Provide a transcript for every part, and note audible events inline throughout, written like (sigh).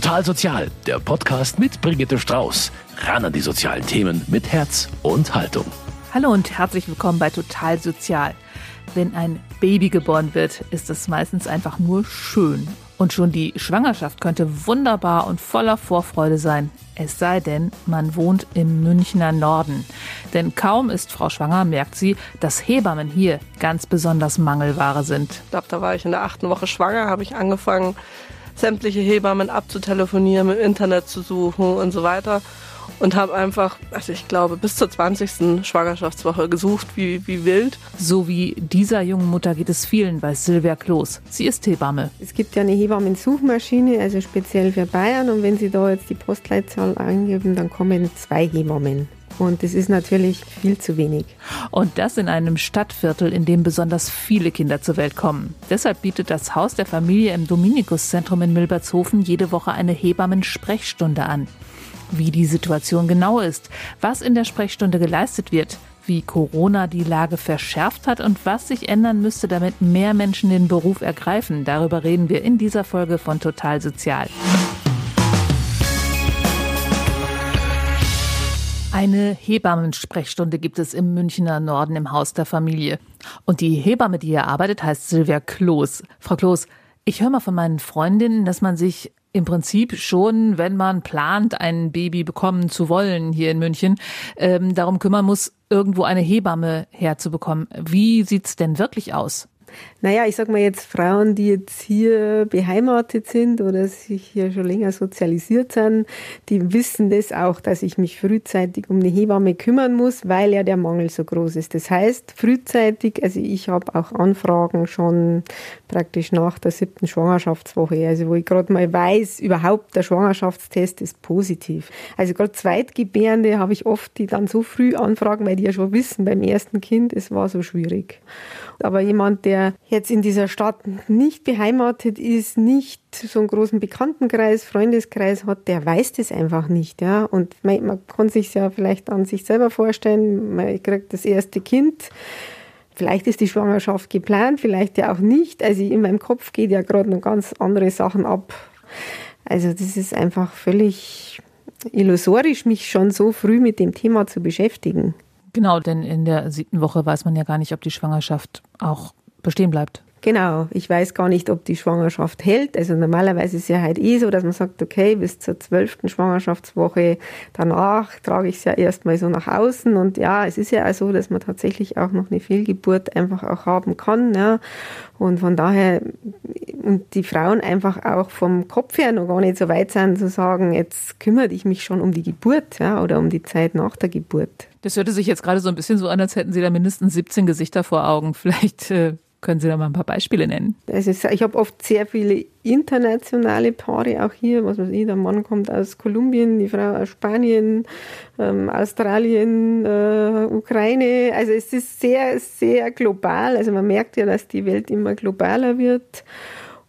Total Sozial, der Podcast mit Brigitte Strauß. Ran an die sozialen Themen mit Herz und Haltung. Hallo und herzlich willkommen bei Total Sozial. Wenn ein Baby geboren wird, ist es meistens einfach nur schön. Und schon die Schwangerschaft könnte wunderbar und voller Vorfreude sein. Es sei denn, man wohnt im Münchner Norden. Denn kaum ist Frau schwanger, merkt sie, dass Hebammen hier ganz besonders Mangelware sind. Ich glaube, da war ich in der achten Woche schwanger, habe ich angefangen, sämtliche Hebammen abzutelefonieren, im Internet zu suchen und so weiter und habe einfach, also ich glaube, bis zur 20. Schwangerschaftswoche gesucht, wie, wie wild. So wie dieser jungen Mutter geht es vielen, weiß Silvia Kloß. Sie ist Hebamme. Es gibt ja eine Hebammensuchmaschine, also speziell für Bayern. Und wenn Sie da jetzt die Postleitzahl eingeben, dann kommen zwei Hebammen. Und das ist natürlich viel zu wenig. Und das in einem Stadtviertel, in dem besonders viele Kinder zur Welt kommen. Deshalb bietet das Haus der Familie im Dominikuszentrum in Milbertshofen jede Woche eine Hebammen-Sprechstunde an wie die Situation genau ist, was in der Sprechstunde geleistet wird, wie Corona die Lage verschärft hat und was sich ändern müsste, damit mehr Menschen den Beruf ergreifen. Darüber reden wir in dieser Folge von Total Sozial. Eine Hebammensprechstunde gibt es im Münchner Norden im Haus der Familie. Und die Hebamme, die hier arbeitet, heißt Silvia Kloß. Frau Kloß, ich höre mal von meinen Freundinnen, dass man sich im Prinzip schon, wenn man plant, ein Baby bekommen zu wollen hier in München, ähm, darum kümmern muss, irgendwo eine Hebamme herzubekommen. Wie sieht's denn wirklich aus? Naja, ich sag mal jetzt Frauen, die jetzt hier beheimatet sind oder sich hier schon länger sozialisiert sind, die wissen das auch, dass ich mich frühzeitig um eine Hebamme kümmern muss, weil ja der Mangel so groß ist. Das heißt, frühzeitig, also ich habe auch Anfragen schon praktisch nach der siebten Schwangerschaftswoche, also wo ich gerade mal weiß, überhaupt der Schwangerschaftstest ist positiv. Also gerade Zweitgebärende habe ich oft, die dann so früh anfragen, weil die ja schon wissen beim ersten Kind, es war so schwierig. Aber jemand, der jetzt in dieser Stadt nicht beheimatet ist, nicht so einen großen Bekanntenkreis, Freundeskreis hat, der weiß das einfach nicht. Ja? Und man, man kann sich ja vielleicht an sich selber vorstellen, man kriegt das erste Kind. Vielleicht ist die Schwangerschaft geplant, vielleicht ja auch nicht. Also in meinem Kopf geht ja gerade noch ganz andere Sachen ab. Also das ist einfach völlig illusorisch, mich schon so früh mit dem Thema zu beschäftigen. Genau, denn in der siebten Woche weiß man ja gar nicht, ob die Schwangerschaft auch bestehen bleibt. Genau, ich weiß gar nicht, ob die Schwangerschaft hält. Also normalerweise ist es ja halt eh so, dass man sagt, okay, bis zur zwölften Schwangerschaftswoche danach trage ich es ja erstmal so nach außen. Und ja, es ist ja auch so, dass man tatsächlich auch noch eine Fehlgeburt einfach auch haben kann. Ja. Und von daher, und die Frauen einfach auch vom Kopf her noch gar nicht so weit sind, zu sagen, jetzt kümmere ich mich schon um die Geburt ja, oder um die Zeit nach der Geburt. Das hörte sich jetzt gerade so ein bisschen so an, als hätten Sie da mindestens 17 Gesichter vor Augen. Vielleicht äh, können Sie da mal ein paar Beispiele nennen? Also ich habe oft sehr viele internationale Paare auch hier. Was weiß ich, der Mann kommt aus Kolumbien, die Frau aus Spanien, ähm, Australien, äh, Ukraine. Also es ist sehr, sehr global. Also man merkt ja, dass die Welt immer globaler wird.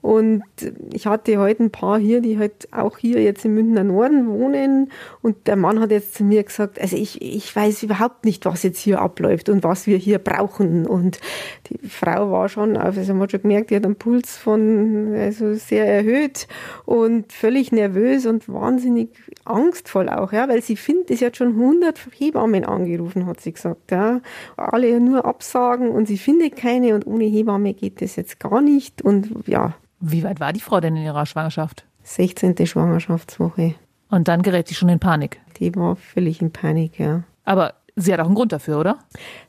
Und ich hatte heute ein paar hier, die halt auch hier jetzt im Münchner Norden wohnen. Und der Mann hat jetzt zu mir gesagt, also ich, ich weiß überhaupt nicht, was jetzt hier abläuft und was wir hier brauchen. Und die Frau war schon, also man hat schon gemerkt, die hat einen Puls von, also sehr erhöht und völlig nervös und wahnsinnig angstvoll auch, ja, weil sie findet, sie hat schon 100 Hebammen angerufen, hat sie gesagt, ja. Alle nur absagen und sie findet keine und ohne Hebamme geht das jetzt gar nicht und ja, wie weit war die Frau denn in ihrer Schwangerschaft? 16. Schwangerschaftswoche. Und dann gerät sie schon in Panik? Die war völlig in Panik, ja. Aber sie hat auch einen Grund dafür, oder?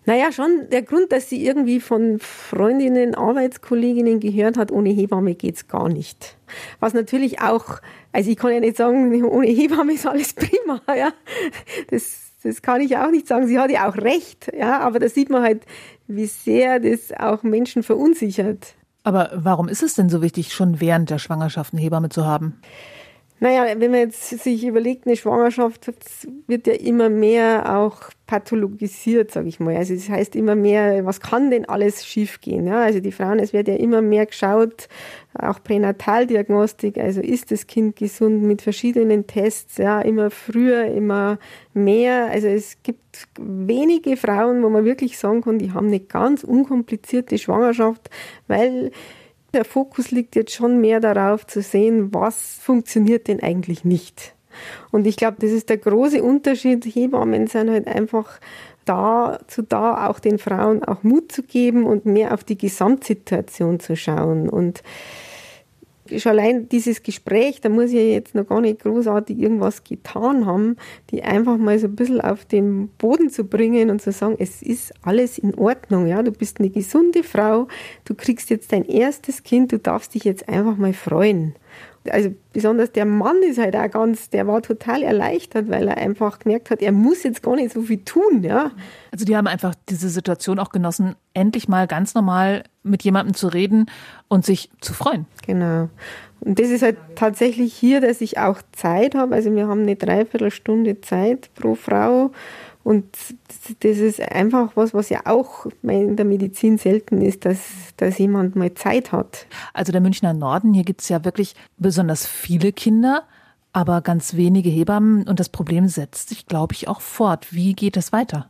Naja, schon der Grund, dass sie irgendwie von Freundinnen, Arbeitskolleginnen gehört hat, ohne Hebamme geht's gar nicht. Was natürlich auch, also ich kann ja nicht sagen, (laughs) ohne Hebamme ist alles prima, (laughs) ja. Das, das kann ich auch nicht sagen. Sie hat ja auch recht, ja. Aber da sieht man halt, wie sehr das auch Menschen verunsichert. Aber warum ist es denn so wichtig, schon während der Schwangerschaft eine Hebamme zu haben? Naja, wenn man jetzt sich überlegt, eine Schwangerschaft wird ja immer mehr auch pathologisiert, sage ich mal. Also das heißt immer mehr, was kann denn alles schiefgehen? Ja? Also die Frauen, es wird ja immer mehr geschaut, auch Pränataldiagnostik, also ist das Kind gesund mit verschiedenen Tests, ja, immer früher, immer mehr. Also es gibt wenige Frauen, wo man wirklich sagen kann, die haben eine ganz unkomplizierte Schwangerschaft, weil Der Fokus liegt jetzt schon mehr darauf zu sehen, was funktioniert denn eigentlich nicht. Und ich glaube, das ist der große Unterschied. Hebammen sind halt einfach dazu da, auch den Frauen auch Mut zu geben und mehr auf die Gesamtsituation zu schauen. Und schon allein dieses Gespräch, da muss ich jetzt noch gar nicht großartig irgendwas getan haben, die einfach mal so ein bisschen auf den Boden zu bringen und zu sagen, es ist alles in Ordnung, ja, du bist eine gesunde Frau, du kriegst jetzt dein erstes Kind, du darfst dich jetzt einfach mal freuen also besonders der Mann ist halt auch ganz, der war total erleichtert, weil er einfach gemerkt hat, er muss jetzt gar nicht so viel tun, ja. Also die haben einfach diese Situation auch genossen, endlich mal ganz normal mit jemandem zu reden und sich zu freuen. Genau. Und das ist halt tatsächlich hier, dass ich auch Zeit habe. Also wir haben eine Dreiviertelstunde Zeit pro Frau und das ist einfach was, was ja auch in der Medizin selten ist, dass, dass jemand mal Zeit hat. Also der Münchner Norden, hier gibt es ja wirklich besonders viele Kinder, aber ganz wenige Hebammen und das Problem setzt sich, glaube ich, auch fort. Wie geht das weiter?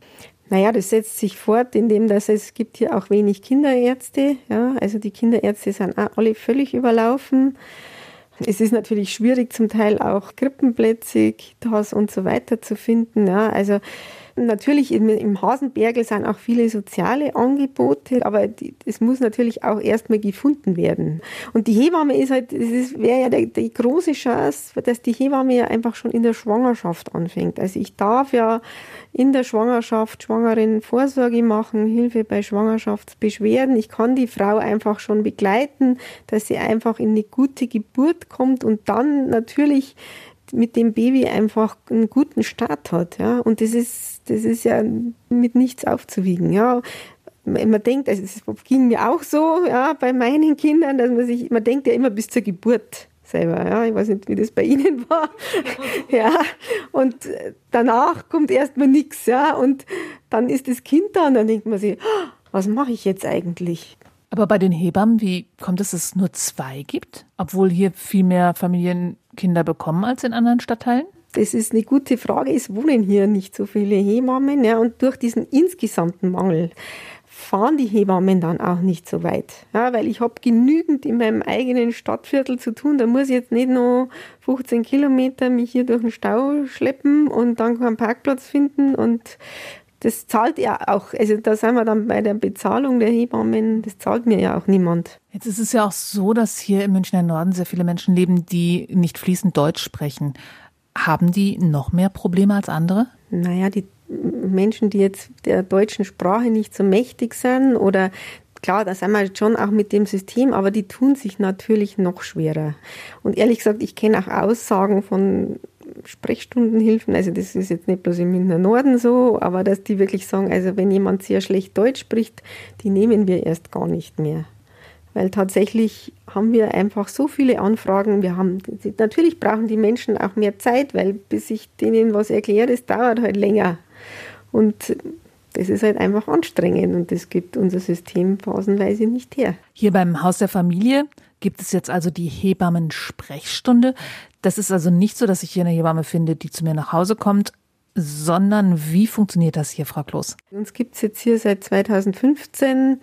Naja, das setzt sich fort, indem dass es gibt hier auch wenig Kinderärzte. Ja, also die Kinderärzte sind alle völlig überlaufen. Es ist natürlich schwierig, zum Teil auch Krippenplätze, Kitas und so weiter zu finden. Ja, also Natürlich im, im Hasenbergel sind auch viele soziale Angebote, aber es muss natürlich auch erstmal gefunden werden. Und die Hebamme ist halt, das wäre ja die, große Chance, dass die Hebamme ja einfach schon in der Schwangerschaft anfängt. Also ich darf ja in der Schwangerschaft Schwangeren Vorsorge machen, Hilfe bei Schwangerschaftsbeschwerden. Ich kann die Frau einfach schon begleiten, dass sie einfach in eine gute Geburt kommt und dann natürlich mit dem Baby einfach einen guten Start hat. Ja? Und das ist, das ist ja mit nichts aufzuwiegen. Ja? Man denkt, also es ging mir auch so, ja, bei meinen Kindern, dass man sich, man denkt ja immer bis zur Geburt selber, ja. Ich weiß nicht, wie das bei Ihnen war. (laughs) ja. Und danach kommt erstmal nichts, ja. Und dann ist das Kind da und dann denkt man sich, ah, was mache ich jetzt eigentlich? Aber bei den Hebammen, wie kommt es, dass es nur zwei gibt, obwohl hier viel mehr Familien Kinder bekommen als in anderen Stadtteilen? Das ist eine gute Frage. Es wohnen hier nicht so viele Hebammen ja, und durch diesen insgesamten Mangel fahren die Hebammen dann auch nicht so weit. Ja, weil ich habe genügend in meinem eigenen Stadtviertel zu tun. Da muss ich jetzt nicht noch 15 Kilometer mich hier durch den Stau schleppen und dann keinen Parkplatz finden und das zahlt ja auch, also da sind wir dann bei der Bezahlung der Hebammen, das zahlt mir ja auch niemand. Jetzt ist es ja auch so, dass hier im Münchner Norden sehr viele Menschen leben, die nicht fließend Deutsch sprechen. Haben die noch mehr Probleme als andere? Naja, die Menschen, die jetzt der deutschen Sprache nicht so mächtig sind oder klar, da sind wir schon auch mit dem System, aber die tun sich natürlich noch schwerer. Und ehrlich gesagt, ich kenne auch Aussagen von Sprechstundenhilfen, also das ist jetzt nicht bloß im Münchner Norden so, aber dass die wirklich sagen, also wenn jemand sehr schlecht Deutsch spricht, die nehmen wir erst gar nicht mehr. Weil tatsächlich haben wir einfach so viele Anfragen. Wir haben, natürlich brauchen die Menschen auch mehr Zeit, weil bis ich denen was erkläre, das dauert halt länger. Und das ist halt einfach anstrengend und das gibt unser System phasenweise nicht her. Hier beim Haus der Familie gibt es jetzt also die Hebammen-Sprechstunde. Das ist also nicht so, dass ich hier eine Hebamme finde, die zu mir nach Hause kommt, sondern wie funktioniert das hier, Frau Kloß? Uns gibt es jetzt hier seit 2015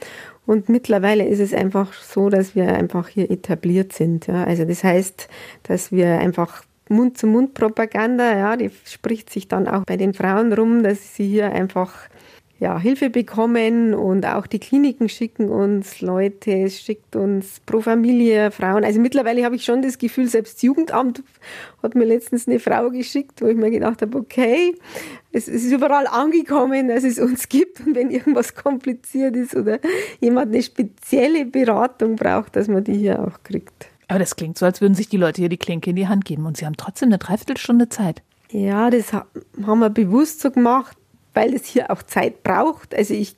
und mittlerweile ist es einfach so, dass wir einfach hier etabliert sind. Ja. Also das heißt, dass wir einfach Mund-zu-Mund-Propaganda, ja, die spricht sich dann auch bei den Frauen rum, dass sie hier einfach ja, Hilfe bekommen und auch die Kliniken schicken uns Leute, es schickt uns pro Familie Frauen. Also mittlerweile habe ich schon das Gefühl, selbst das Jugendamt hat mir letztens eine Frau geschickt, wo ich mir gedacht habe, okay, es ist überall angekommen, dass es uns gibt und wenn irgendwas kompliziert ist oder jemand eine spezielle Beratung braucht, dass man die hier auch kriegt. Aber das klingt so, als würden sich die Leute hier die Klinke in die Hand geben und sie haben trotzdem eine Dreiviertelstunde Zeit. Ja, das haben wir bewusst so gemacht, weil es hier auch Zeit braucht. Also ich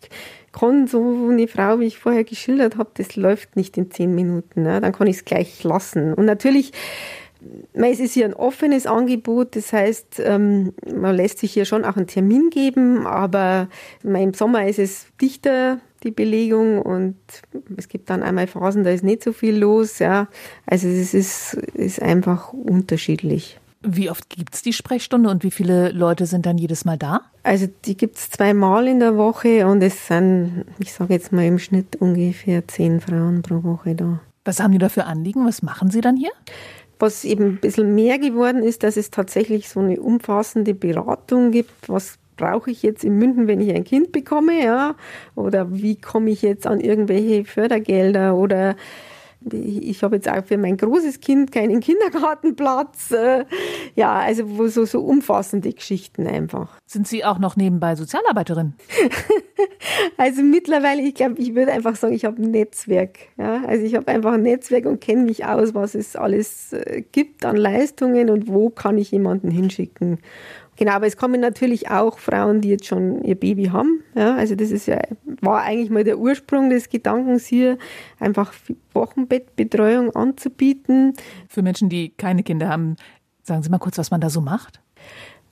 kann so eine Frau, wie ich vorher geschildert habe, das läuft nicht in zehn Minuten. Ne? Dann kann ich es gleich lassen. Und natürlich, es ist hier ein offenes Angebot, das heißt, ähm, man lässt sich hier schon auch einen Termin geben, aber im Sommer ist es dichter, die Belegung und es gibt dann einmal Phasen, da ist nicht so viel los. Ja. Also es ist, ist einfach unterschiedlich. Wie oft gibt es die Sprechstunde und wie viele Leute sind dann jedes Mal da? Also die gibt es zweimal in der Woche und es sind, ich sage jetzt mal im Schnitt ungefähr zehn Frauen pro Woche da. Was haben die da für Anliegen? Was machen Sie dann hier? Was eben ein bisschen mehr geworden ist, dass es tatsächlich so eine umfassende Beratung gibt. Was brauche ich jetzt in München, wenn ich ein Kind bekomme, ja? Oder wie komme ich jetzt an irgendwelche Fördergelder oder ich habe jetzt auch für mein großes Kind keinen Kindergartenplatz. Äh, ja, also so, so umfassende Geschichten einfach. Sind Sie auch noch nebenbei Sozialarbeiterin? (laughs) also mittlerweile, ich glaube, ich würde einfach sagen, ich habe ein Netzwerk. Ja? Also ich habe einfach ein Netzwerk und kenne mich aus, was es alles äh, gibt an Leistungen und wo kann ich jemanden hinschicken. Genau, aber es kommen natürlich auch Frauen, die jetzt schon ihr Baby haben. Ja, also das ist ja, war eigentlich mal der Ursprung des Gedankens hier, einfach Wochenbettbetreuung anzubieten. Für Menschen, die keine Kinder haben, sagen Sie mal kurz, was man da so macht.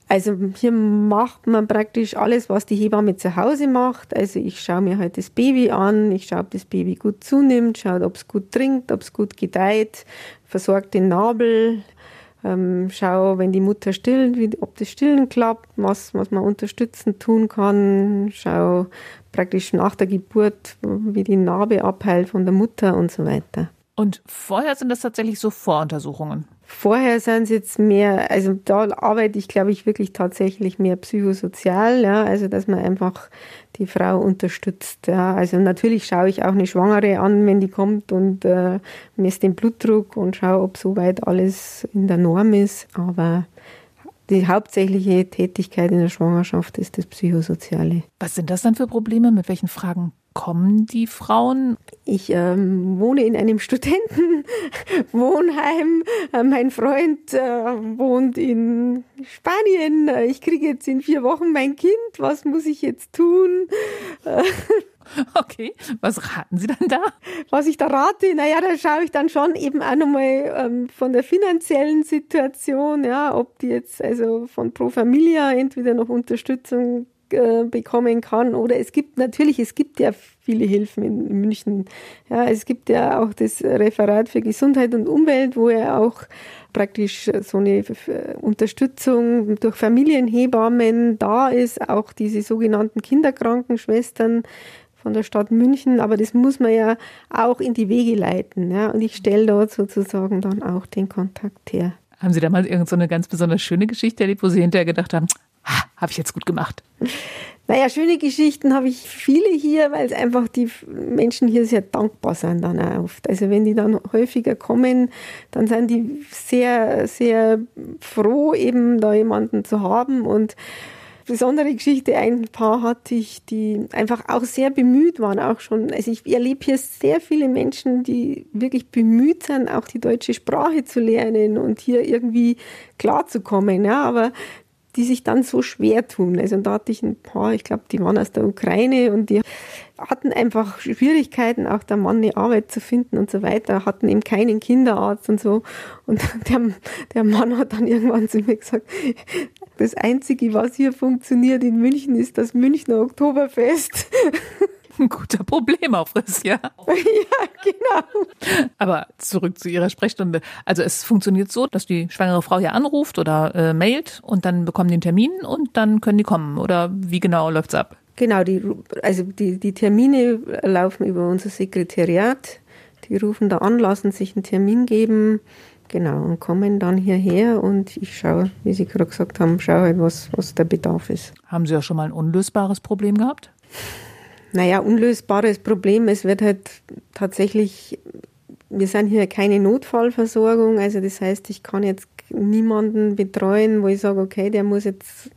Also hier macht man praktisch alles, was die Hebamme zu Hause macht. Also ich schaue mir halt das Baby an, ich schaue, ob das Baby gut zunimmt, schaue, ob es gut trinkt, ob es gut gedeiht, versorge den Nabel, ähm, schau, wenn die Mutter stillt, wie, ob das Stillen klappt, was, was man unterstützend tun kann. Schau praktisch nach der Geburt, wie die Narbe abheilt von der Mutter und so weiter. Und vorher sind das tatsächlich so Voruntersuchungen? Vorher sind es jetzt mehr, also da arbeite ich, glaube ich, wirklich tatsächlich mehr psychosozial, ja, also dass man einfach die Frau unterstützt. Ja. Also natürlich schaue ich auch eine Schwangere an, wenn die kommt und äh, messe den Blutdruck und schaue, ob soweit alles in der Norm ist. Aber die hauptsächliche Tätigkeit in der Schwangerschaft ist das Psychosoziale. Was sind das dann für Probleme? Mit welchen Fragen kommen die Frauen? Ich ähm, wohne in einem (laughs) Studentenwohnheim. Äh, mein Freund äh, wohnt in Spanien. Ich kriege jetzt in vier Wochen mein Kind. Was muss ich jetzt tun? (laughs) (laughs) Okay, was raten Sie dann da? Was ich da rate, naja, da schaue ich dann schon eben auch nochmal ähm, von der finanziellen Situation, ja, ob die jetzt also von Pro Familia entweder noch Unterstützung äh, bekommen kann oder es gibt natürlich, es gibt ja viele Hilfen in, München. Ja, es gibt ja auch das Referat für Gesundheit und Umwelt, wo ja auch praktisch so eine Unterstützung durch Familienhebammen da ist, auch diese sogenannten Kinderkrankenschwestern, von der Stadt München, aber das muss man ja auch in die Wege leiten. Ja? Und ich stelle dort sozusagen dann auch den Kontakt her. Haben Sie da mal irgendeine so ganz besonders schöne Geschichte erlebt, wo Sie hinterher gedacht haben, ha, habe ich jetzt gut gemacht? Naja, schöne Geschichten habe ich viele hier, weil es einfach die Menschen hier sehr dankbar sind dann auch oft. Also wenn die dann häufiger kommen, dann sind die sehr, sehr froh, eben da jemanden zu haben und besondere Geschichte. Ein Paar hatte ich, die einfach auch sehr bemüht waren, auch schon. Also ich erlebe hier sehr viele Menschen, die wirklich bemüht sind, auch die deutsche Sprache zu lernen und hier irgendwie klarzukommen. Ja, aber die sich dann so schwer tun. Also da hatte ich ein paar, ich glaube, die waren aus der Ukraine und die hatten einfach Schwierigkeiten, auch der Mann eine Arbeit zu finden und so weiter, hatten eben keinen Kinderarzt und so. Und (laughs) der, der Mann hat dann irgendwann zu mir gesagt, das Einzige, was hier funktioniert in München, ist das Münchner Oktoberfest. (laughs) Ein guter Problemaufriss, ja. (laughs) Ja, genau. Aber zurück zu Ihrer Sprechstunde. Also es funktioniert so, dass die schwangere Frau hier anruft oder äh, mailt und dann bekommen die einen Termin und dann können die kommen. Oder wie genau läuft's ab? Genau, die, also die, die Termine laufen über unser Sekretariat. Die rufen da an, lassen sich einen Termin geben, genau, und kommen dann hierher und ich schaue, wie Sie gerade gesagt haben, schaue was, was der Bedarf ist. Haben Sie ja schon mal ein unlösbares Problem gehabt? Naja, unlösbares Problem. Es wird halt tatsächlich, wir sind hier keine Notfallversorgung, also das heißt, ich kann jetzt niemanden betreuen, wo ich sage, okay, der muss jetzt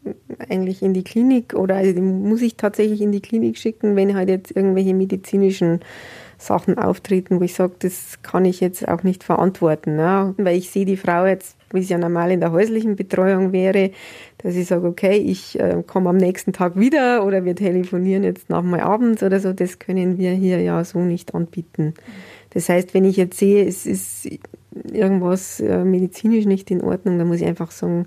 eigentlich in die Klinik oder also den muss ich tatsächlich in die Klinik schicken, wenn halt jetzt irgendwelche medizinischen Sachen auftreten, wo ich sage, das kann ich jetzt auch nicht verantworten. Ne? Weil ich sehe die Frau jetzt, wie es ja normal in der häuslichen Betreuung wäre, dass ich sage, okay, ich äh, komme am nächsten Tag wieder oder wir telefonieren jetzt nochmal abends oder so. Das können wir hier ja so nicht anbieten. Das heißt, wenn ich jetzt sehe, es ist irgendwas äh, medizinisch nicht in Ordnung, dann muss ich einfach sagen,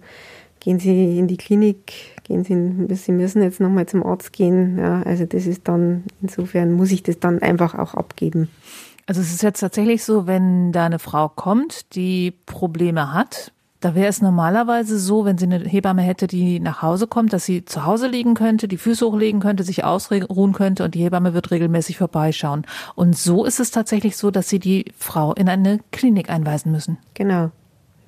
gehen Sie in die Klinik, gehen Sie, Sie müssen jetzt nochmal zum Arzt gehen. Ja, also das ist dann, insofern muss ich das dann einfach auch abgeben. Also es ist jetzt tatsächlich so, wenn da eine Frau kommt, die Probleme hat, Da wäre es normalerweise so, wenn sie eine Hebamme hätte, die nach Hause kommt, dass sie zu Hause liegen könnte, die Füße hochlegen könnte, sich ausruhen könnte und die Hebamme wird regelmäßig vorbeischauen. Und so ist es tatsächlich so, dass sie die Frau in eine Klinik einweisen müssen. Genau.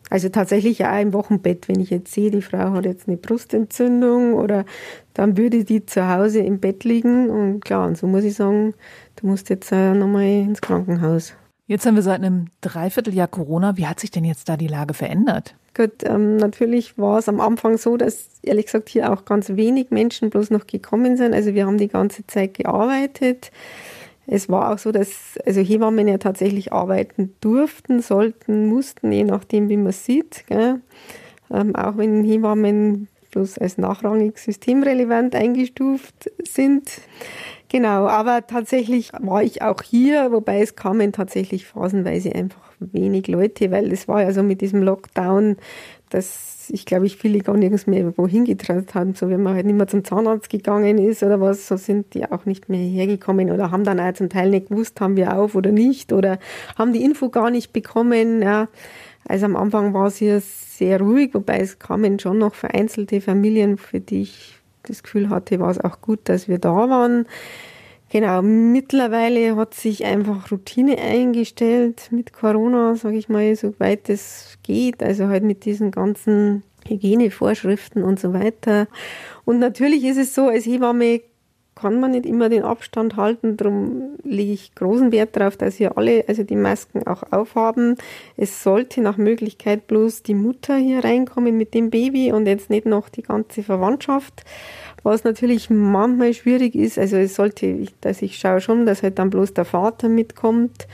Also tatsächlich auch im Wochenbett, wenn ich jetzt sehe, die Frau hat jetzt eine Brustentzündung oder dann würde die zu Hause im Bett liegen und klar, und so muss ich sagen, du musst jetzt äh, nochmal ins Krankenhaus. Jetzt haben wir seit einem Dreivierteljahr Corona. Wie hat sich denn jetzt da die Lage verändert? Gut, ähm, natürlich war es am Anfang so, dass ehrlich gesagt hier auch ganz wenig Menschen bloß noch gekommen sind. Also wir haben die ganze Zeit gearbeitet. Es war auch so, dass also Hebammen ja tatsächlich arbeiten durften, sollten, mussten, je nachdem, wie man sieht. Ähm, auch wenn Hebammen bloß als nachrangig systemrelevant eingestuft sind. Genau, aber tatsächlich war ich auch hier, wobei es kamen tatsächlich phasenweise einfach wenig Leute, weil es war ja so mit diesem Lockdown, dass ich glaube ich viele gar nirgends mehr wohin getraut haben, so wenn man halt nicht mehr zum Zahnarzt gegangen ist oder was, so sind die auch nicht mehr hergekommen oder haben dann auch zum Teil nicht gewusst, haben wir auf oder nicht oder haben die Info gar nicht bekommen, ja. Also am Anfang war es hier sehr ruhig, wobei es kamen schon noch vereinzelte Familien, für die ich das Gefühl hatte, war es auch gut, dass wir da waren. Genau, mittlerweile hat sich einfach Routine eingestellt mit Corona, sage ich mal, soweit es geht. Also halt mit diesen ganzen Hygienevorschriften und so weiter. Und natürlich ist es so, als Hebamme kann man nicht immer den Abstand halten. Darum lege ich großen Wert darauf, dass wir alle also die Masken auch aufhaben. Es sollte nach Möglichkeit bloß die Mutter hier reinkommen mit dem Baby und jetzt nicht noch die ganze Verwandtschaft. Was natürlich manchmal schwierig ist, also es sollte, dass ich schaue schon, dass halt dann bloß der Vater mitkommt,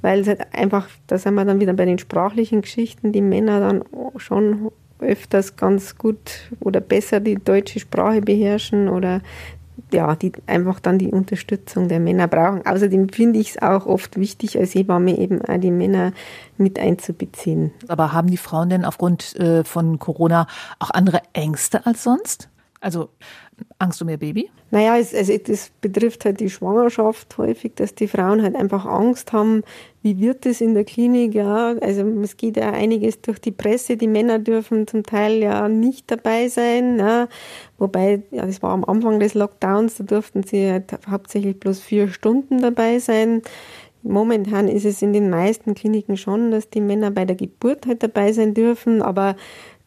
weil es halt einfach, da sind wir dann wieder bei den sprachlichen Geschichten, die Männer dann schon öfters ganz gut oder besser die deutsche Sprache beherrschen oder ja, die einfach dann die Unterstützung der Männer brauchen. Außerdem finde ich es auch oft wichtig, als Hebamme eben auch die Männer mit einzubeziehen. Aber haben die Frauen denn aufgrund äh, von Corona auch andere Ängste als sonst? Also Angst um ihr Baby? Naja, es, also das betrifft halt die Schwangerschaft häufig, dass die Frauen halt einfach Angst haben, wie wird es in der Klinik, ja. Also es geht ja einiges durch die Presse, die Männer dürfen zum Teil ja nicht dabei sein, ja. Wobei, ja, das war am Anfang des Lockdowns, da durften sie halt hauptsächlich bloß vier Stunden dabei sein. Momentan ist es in den meisten Kliniken schon, dass die Männer bei der Geburt halt dabei sein dürfen, aber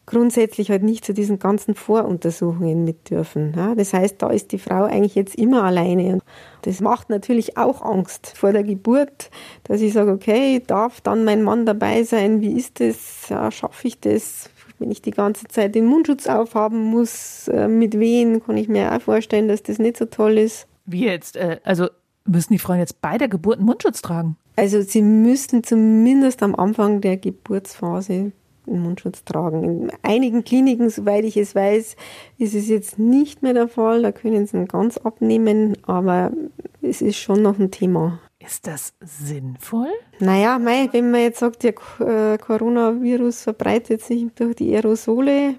grundsätzlich halt nicht zu diesen ganzen Voruntersuchungen mit dürfen. Das heißt, da ist die Frau eigentlich jetzt immer alleine. Und das macht natürlich auch Angst vor der Geburt, dass ich sage, okay, darf dann mein Mann dabei sein? Wie ist das? Schaffe ich das? Wenn ich die ganze Zeit den Mundschutz aufhaben muss, äh, mit wen, kann ich mir auch vorstellen, dass das nicht so toll ist. Wie jetzt? Äh, also müssen die Frauen jetzt bei der Geburt einen Mundschutz tragen? Also sie müssen zumindest am Anfang der Geburtsphase einen Mundschutz tragen. In einigen Kliniken, soweit ich es weiß, ist es jetzt nicht mehr der Fall. Da können sie ihn ganz abnehmen, aber es ist schon noch ein Thema. Ist das sinnvoll? Naja, mei, wenn man jetzt sagt, der äh, Coronavirus verbreitet sich durch die Aerosole,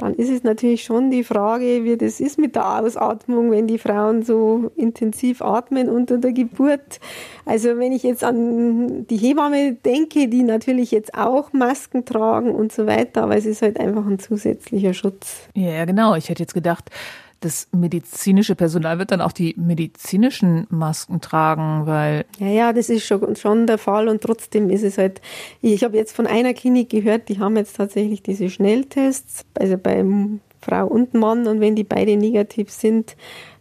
dann ist es natürlich schon die Frage, wie das ist mit der Ausatmung, wenn die Frauen so intensiv atmen unter der Geburt. Also wenn ich jetzt an die Hebamme denke, die natürlich jetzt auch Masken tragen und so weiter, aber es ist halt einfach ein zusätzlicher Schutz. Ja, genau. Ich hätte jetzt gedacht, das medizinische Personal wird dann auch die medizinischen Masken tragen, weil. Ja, ja, das ist schon, schon der Fall und trotzdem ist es halt, ich habe jetzt von einer Klinik gehört, die haben jetzt tatsächlich diese Schnelltests, also bei Frau und Mann und wenn die beide negativ sind,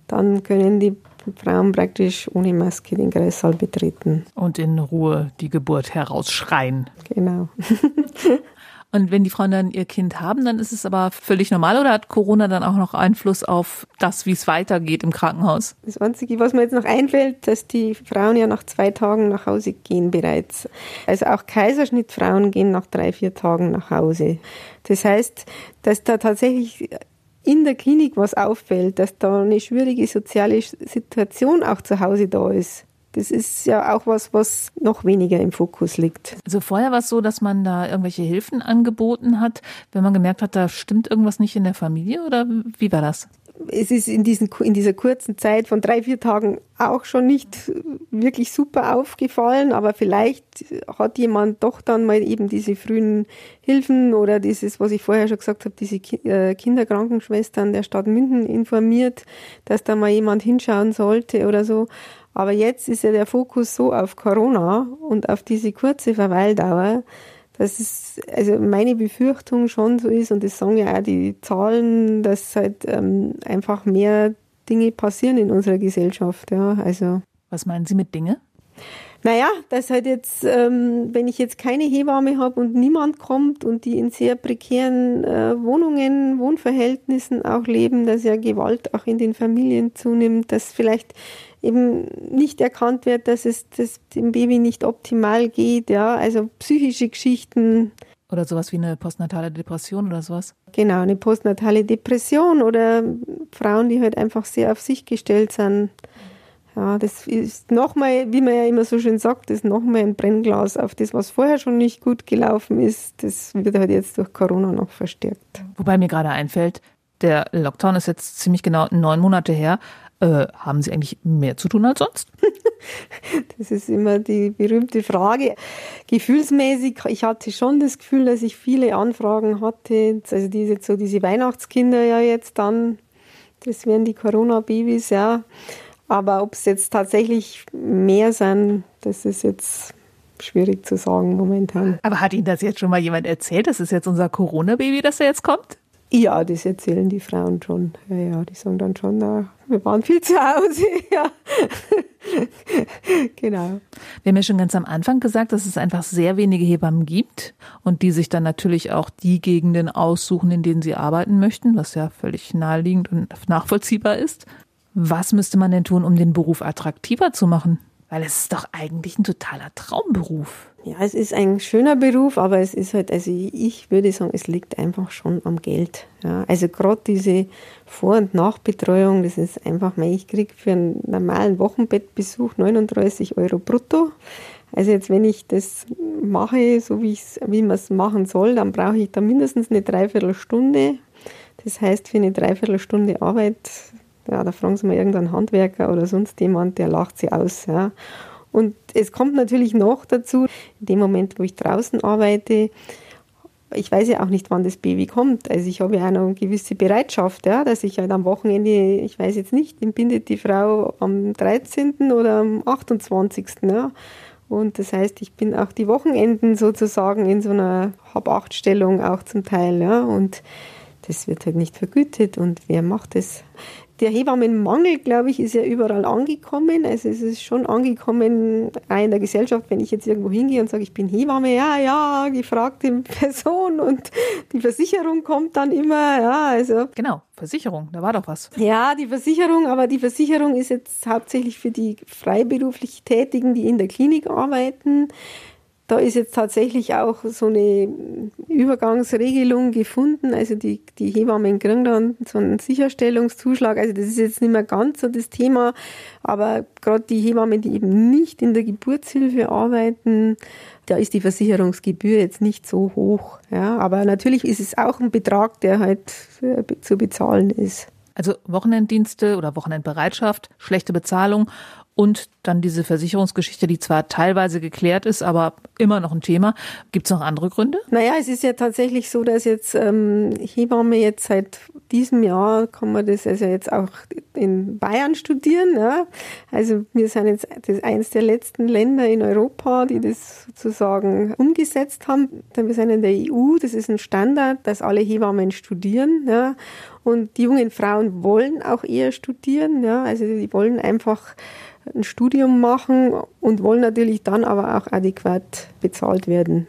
dann können die Frauen praktisch ohne Maske den Kreissaal betreten. Und in Ruhe die Geburt herausschreien. Genau. (laughs) Und wenn die Frauen dann ihr Kind haben, dann ist es aber völlig normal oder hat Corona dann auch noch Einfluss auf das, wie es weitergeht im Krankenhaus? Das Einzige, was mir jetzt noch einfällt, dass die Frauen ja nach zwei Tagen nach Hause gehen bereits. Also auch Kaiserschnittfrauen gehen nach drei, vier Tagen nach Hause. Das heißt, dass da tatsächlich in der Klinik was auffällt, dass da eine schwierige soziale Situation auch zu Hause da ist. Das ist ja auch was, was noch weniger im Fokus liegt. Also vorher war es so, dass man da irgendwelche Hilfen angeboten hat, wenn man gemerkt hat, da stimmt irgendwas nicht in der Familie oder wie war das? Es ist in, diesen, in dieser kurzen Zeit von drei, vier Tagen auch schon nicht wirklich super aufgefallen, aber vielleicht hat jemand doch dann mal eben diese frühen Hilfen oder dieses, was ich vorher schon gesagt habe, diese äh, Kinderkrankenschwestern der Stadt München informiert, dass da mal jemand hinschauen sollte oder so. Aber jetzt ist ja der Fokus so auf Corona und auf diese kurze Verweildauer, dass es, also meine Befürchtung schon so ist, und das sagen ja auch die Zahlen, dass halt ähm, einfach mehr Dinge passieren in unserer Gesellschaft. Ja, also. Was meinen Sie mit Dinge? Naja, dass halt jetzt, ähm, wenn ich jetzt keine Hebamme habe und niemand kommt und die in sehr prekären äh, Wohnungen, Wohnverhältnissen auch leben, dass ja Gewalt auch in den Familien zunimmt, dass vielleicht eben nicht erkannt wird, dass es dass dem Baby nicht optimal geht, ja, also psychische Geschichten. Oder sowas wie eine postnatale Depression oder sowas? Genau, eine postnatale Depression oder Frauen, die halt einfach sehr auf sich gestellt sind. Ja, das ist nochmal, wie man ja immer so schön sagt, das ist nochmal ein Brennglas auf das, was vorher schon nicht gut gelaufen ist. Das wird halt jetzt durch Corona noch verstärkt. Wobei mir gerade einfällt, der Lockdown ist jetzt ziemlich genau neun Monate her. Äh, haben Sie eigentlich mehr zu tun als sonst? (laughs) das ist immer die berühmte Frage. Gefühlsmäßig, ich hatte schon das Gefühl, dass ich viele Anfragen hatte. Also diese, so diese Weihnachtskinder ja jetzt dann, das wären die Corona-Babys, ja. Aber ob es jetzt tatsächlich mehr sind, das ist jetzt schwierig zu sagen momentan. Aber hat Ihnen das jetzt schon mal jemand erzählt? Das ist jetzt unser Corona-Baby, das da jetzt kommt? Ja, das erzählen die Frauen schon. Ja, ja, die sagen dann schon, na, wir waren viel zu Hause. (laughs) Ja. genau. Wir haben ja schon ganz am Anfang gesagt, dass es einfach sehr wenige Hebammen gibt und die sich dann natürlich auch die Gegenden aussuchen, in denen sie arbeiten möchten, was ja völlig naheliegend und nachvollziehbar ist. Was müsste man denn tun, um den Beruf attraktiver zu machen? Weil es ist doch eigentlich ein totaler Traumberuf. Ja, es ist ein schöner Beruf, aber es ist halt, also ich würde sagen, es liegt einfach schon am Geld. Ja, also gerade diese Vor- und Nachbetreuung, das ist einfach, ich kriege für einen normalen Wochenbettbesuch 39 Euro brutto. Also jetzt, wenn ich das mache, so wie, wie man es machen soll, dann brauche ich da mindestens eine Dreiviertelstunde. Das heißt, für eine Dreiviertelstunde Arbeit ja, da fragen Sie mal irgendeinen Handwerker oder sonst jemand, der lacht sie aus. Ja. Und es kommt natürlich noch dazu, in dem Moment, wo ich draußen arbeite, ich weiß ja auch nicht, wann das Baby kommt. Also ich habe ja auch noch eine gewisse Bereitschaft, ja, dass ich halt am Wochenende, ich weiß jetzt nicht, entbindet die Frau am 13. oder am 28. Ja. Und das heißt, ich bin auch die Wochenenden sozusagen in so einer Hab-Acht-Stellung auch zum Teil. Ja. Und das wird halt nicht vergütet. Und wer macht das? Der Hebammenmangel, glaube ich, ist ja überall angekommen. Also es ist schon angekommen auch in der Gesellschaft, wenn ich jetzt irgendwo hingehe und sage, ich bin Hebamme, ja, ja, gefragte (laughs) Person und die Versicherung kommt dann immer, ja, also. Genau, Versicherung, da war doch was. Ja, die Versicherung, aber die Versicherung ist jetzt hauptsächlich für die freiberuflich Tätigen, die in der Klinik arbeiten. Da ist jetzt tatsächlich auch so eine Übergangsregelung gefunden. Also die, die Hebammen kriegen dann so einen Sicherstellungszuschlag. Also das ist jetzt nicht mehr ganz so das Thema. Aber gerade die Hebammen, die eben nicht in der Geburtshilfe arbeiten, da ist die Versicherungsgebühr jetzt nicht so hoch. Ja, aber natürlich ist es auch ein Betrag, der halt äh, zu bezahlen ist. Also Wochenenddienste oder Wochenendbereitschaft, schlechte Bezahlung und dann diese Versicherungsgeschichte, die zwar teilweise geklärt ist, aber immer noch ein Thema. Gibt es noch andere Gründe? Naja, es ist ja tatsächlich so, dass jetzt ähm, Hebamme jetzt seit diesem Jahr kann man das also jetzt auch in Bayern studieren. Ja? Also wir sind jetzt das eines der letzten Länder in Europa, die das sozusagen umgesetzt haben. Wir sind in der EU, das ist ein Standard, dass alle Hebammen studieren. Ja? Und die jungen Frauen wollen auch eher studieren. Ja? Also die wollen einfach ein Studium machen und wollen natürlich dann aber auch adäquat bezahlt werden.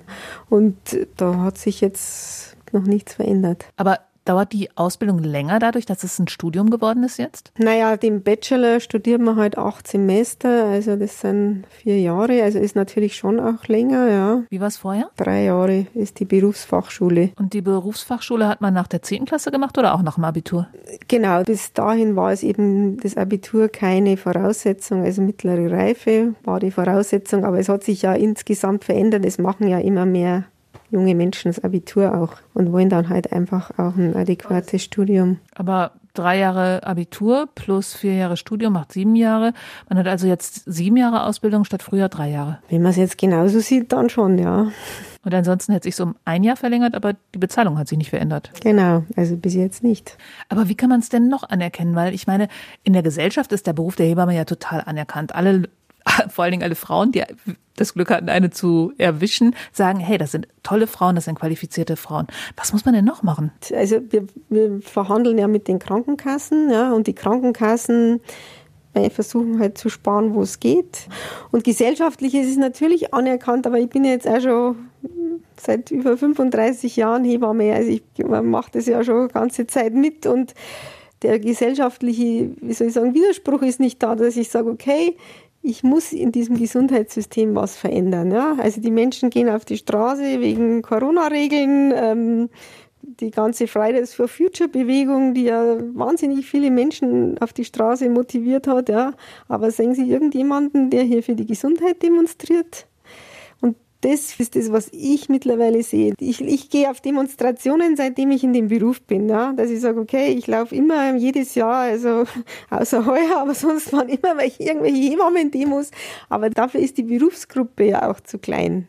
Und da hat sich jetzt noch nichts verändert. Aber Dauert die Ausbildung länger dadurch, dass es ein Studium geworden ist jetzt? Naja, den Bachelor studiert man halt acht Semester, also das sind vier Jahre, also ist natürlich schon auch länger, ja. Wie war es vorher? Drei Jahre ist die Berufsfachschule. Und die Berufsfachschule hat man nach der zehnten Klasse gemacht oder auch nach dem Abitur? Genau, bis dahin war es eben das Abitur keine Voraussetzung, also mittlere Reife war die Voraussetzung, aber es hat sich ja insgesamt verändert, es machen ja immer mehr junge Menschen das Abitur auch und wollen dann halt einfach auch ein adäquates Studium. Aber drei Jahre Abitur plus vier Jahre Studium macht sieben Jahre. Man hat also jetzt sieben Jahre Ausbildung statt früher drei Jahre. Wenn man es jetzt genauso sieht, dann schon, ja. Und ansonsten hätte sich um ein Jahr verlängert, aber die Bezahlung hat sich nicht verändert. Genau, also bis jetzt nicht. Aber wie kann man es denn noch anerkennen? Weil ich meine, in der Gesellschaft ist der Beruf der Hebamme ja total anerkannt. Alle (laughs) vor allen Dingen alle Frauen, die das Glück hatten, eine zu erwischen, sagen, hey, das sind tolle Frauen, das sind qualifizierte Frauen. Was muss man denn noch machen? Also wir, wir verhandeln ja mit den Krankenkassen, ja, und die Krankenkassen äh, versuchen halt zu sparen, wo es geht. Und gesellschaftlich ist es natürlich anerkannt, aber ich bin jetzt auch schon seit über 35 Jahren Hebamme, also ich mache das ja schon ganze Zeit mit und der gesellschaftliche, wie soll ich sagen, Widerspruch ist nicht da, dass ich sage, okay, ich muss in diesem Gesundheitssystem was verändern. Ja? Also die Menschen gehen auf die Straße wegen Corona-Regeln. Ähm, die ganze Fridays for Future Bewegung, die ja wahnsinnig viele Menschen auf die Straße motiviert hat, ja. Aber sehen Sie irgendjemanden, der hier für die Gesundheit demonstriert? Das ist das, was ich mittlerweile sehe. Ich, ich gehe auf Demonstrationen, seitdem ich in dem Beruf bin, ja, dass ich sage, okay, ich laufe immer jedes Jahr, also (laughs) außer heuer, aber sonst waren immer welche, irgendwelche Hebammen-Demos. Aber dafür ist die Berufsgruppe ja auch zu klein.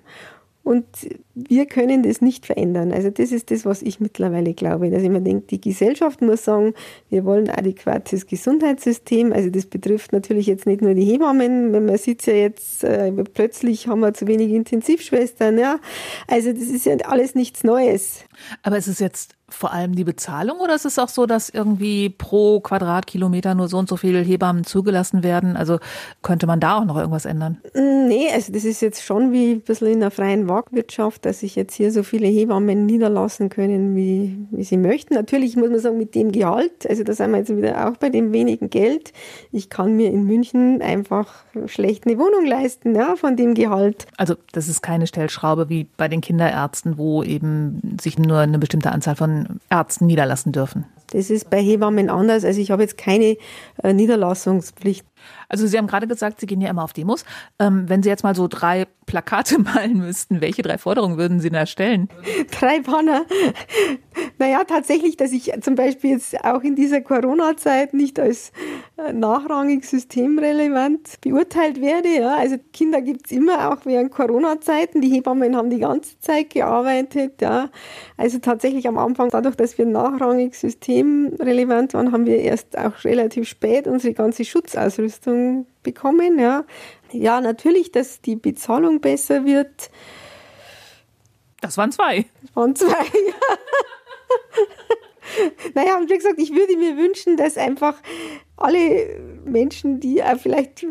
Und wir können das nicht verändern. Also das ist das, was ich mittlerweile glaube. Dass ich mir denke, die Gesellschaft muss sagen, wir wollen ein adäquates Gesundheitssystem. Also das betrifft natürlich jetzt nicht nur die Hebammen. Man sieht ja jetzt, äh, plötzlich haben wir zu wenig Intensivschwestern. Ja. Also das ist ja alles nichts Neues. Aber ist es jetzt vor allem die Bezahlung oder ist es auch so, dass irgendwie pro Quadratkilometer nur so und so viele Hebammen zugelassen werden? Also könnte man da auch noch irgendwas ändern? Mm, nee, also das ist jetzt schon wie ein bisschen in der freien Marktwirtschaft, dass sich jetzt hier so viele Hebammen niederlassen können, wie, wie sie möchten. Natürlich muss man sagen, mit dem Gehalt, also da sind wir jetzt wieder auch bei dem wenigen Geld. Ich kann mir in München einfach schlecht eine Wohnung leisten, ja, von dem Gehalt. Also das ist keine Stellschraube wie bei den Kinderärzten, wo eben sich nur eine bestimmte Anzahl von Ärzten niederlassen dürfen. Das ist bei Hebammen anders. Also ich habe jetzt keine äh, Niederlassungspflicht. Also Sie haben gerade gesagt, Sie gehen ja immer auf Demos. Ähm, wenn Sie jetzt mal so drei Plakate (laughs) malen müssten, welche drei Forderungen würden Sie da stellen? Drei Banner. Naja, tatsächlich, dass ich zum Beispiel jetzt auch in dieser Corona-Zeit nicht als äh, nachrangig systemrelevant beurteilt werde. Ja. Also Kinder gibt es immer, auch während Corona-Zeiten. Die Hebammen haben die ganze Zeit gearbeitet. Ja. Also tatsächlich am Anfang, dadurch, dass wir nachrangig systemrelevant waren, haben wir erst auch relativ spät unsere ganze Schutzausrüstung bekommen. Ja. Ja, natürlich, dass die Bezahlung besser wird. Das waren zwei. Das waren zwei, (laughs) ja. naja, und wie gesagt, ich würde mir wünschen, dass einfach alle Menschen, die auch vielleicht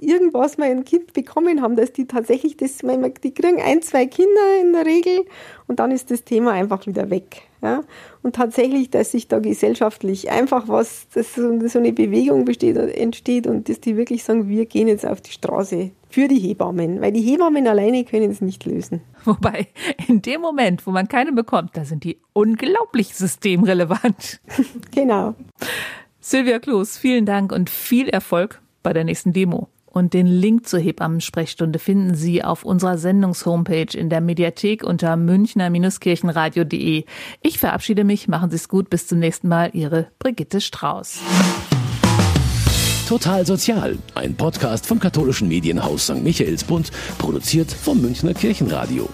irgendwas mal ein Kind bekommen haben, dass die tatsächlich das, die kriegen ein, zwei Kinder in der Regel und dann ist das Thema einfach wieder weg. Ja? Und tatsächlich, dass sich da gesellschaftlich einfach was, dass so eine Bewegung besteht, entsteht und dass die wirklich sagen, wir gehen jetzt auf die Straße für die Hebammen, weil die Hebammen alleine können es nicht lösen. Wobei, in dem Moment, wo man keine bekommt, da sind die unglaublich systemrelevant. (laughs) genau. Silvia Kloß, vielen Dank und viel Erfolg bei der nächsten Demo. Und den Link zur Hebammen-Sprechstunde finden Sie auf unserer Sendungshomepage in der Mediathek unter münchner-kirchenradio.de. Ich verabschiede mich, machen Sie es gut, bis zum nächsten Mal, Ihre Brigitte Strauß. Total Sozial, ein Podcast vom katholischen Medienhaus St. Michaelsbund, produziert vom Münchner Kirchenradio.